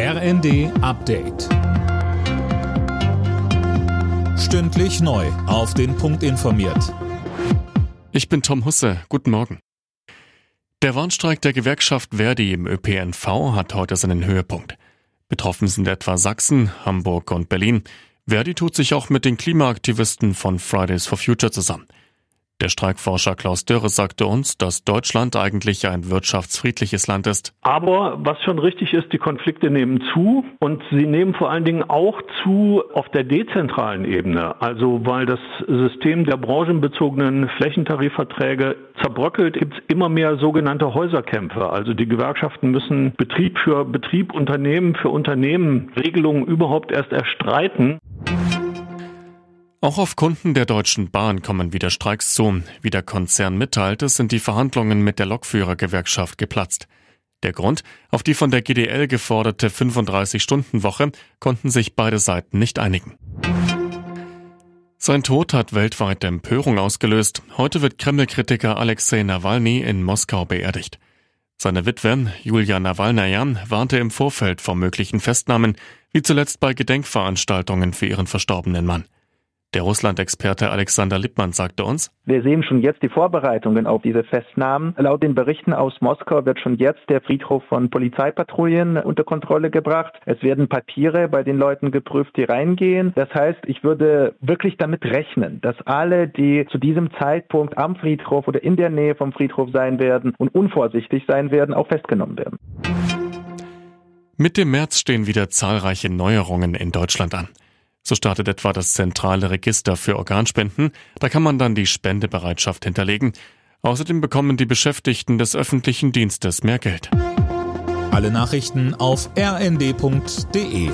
RND Update. Stündlich neu. Auf den Punkt informiert. Ich bin Tom Husse. Guten Morgen. Der Warnstreik der Gewerkschaft Verdi im ÖPNV hat heute seinen Höhepunkt. Betroffen sind etwa Sachsen, Hamburg und Berlin. Verdi tut sich auch mit den Klimaaktivisten von Fridays for Future zusammen. Der Streikforscher Klaus Dörre sagte uns, dass Deutschland eigentlich ein wirtschaftsfriedliches Land ist. Aber was schon richtig ist, die Konflikte nehmen zu und sie nehmen vor allen Dingen auch zu auf der dezentralen Ebene. Also weil das System der branchenbezogenen Flächentarifverträge zerbröckelt, gibt es immer mehr sogenannte Häuserkämpfe. Also die Gewerkschaften müssen Betrieb für Betrieb, Unternehmen für Unternehmen Regelungen überhaupt erst erstreiten. Auch auf Kunden der Deutschen Bahn kommen wieder Streiks zu. Wie der Konzern mitteilte, sind die Verhandlungen mit der Lokführergewerkschaft geplatzt. Der Grund, auf die von der GDL geforderte 35-Stunden-Woche konnten sich beide Seiten nicht einigen. Sein Tod hat weltweit Empörung ausgelöst. Heute wird Kreml-Kritiker Alexei Nawalny in Moskau beerdigt. Seine Witwe, Julia Nawalnaja, warnte im Vorfeld vor möglichen Festnahmen, wie zuletzt bei Gedenkveranstaltungen für ihren verstorbenen Mann. Der Russland-Experte Alexander Lippmann sagte uns, wir sehen schon jetzt die Vorbereitungen auf diese Festnahmen. Laut den Berichten aus Moskau wird schon jetzt der Friedhof von Polizeipatrouillen unter Kontrolle gebracht. Es werden Papiere bei den Leuten geprüft, die reingehen. Das heißt, ich würde wirklich damit rechnen, dass alle, die zu diesem Zeitpunkt am Friedhof oder in der Nähe vom Friedhof sein werden und unvorsichtig sein werden, auch festgenommen werden. Mit dem März stehen wieder zahlreiche Neuerungen in Deutschland an. So startet etwa das zentrale Register für Organspenden. Da kann man dann die Spendebereitschaft hinterlegen. Außerdem bekommen die Beschäftigten des öffentlichen Dienstes mehr Geld. Alle Nachrichten auf rnd.de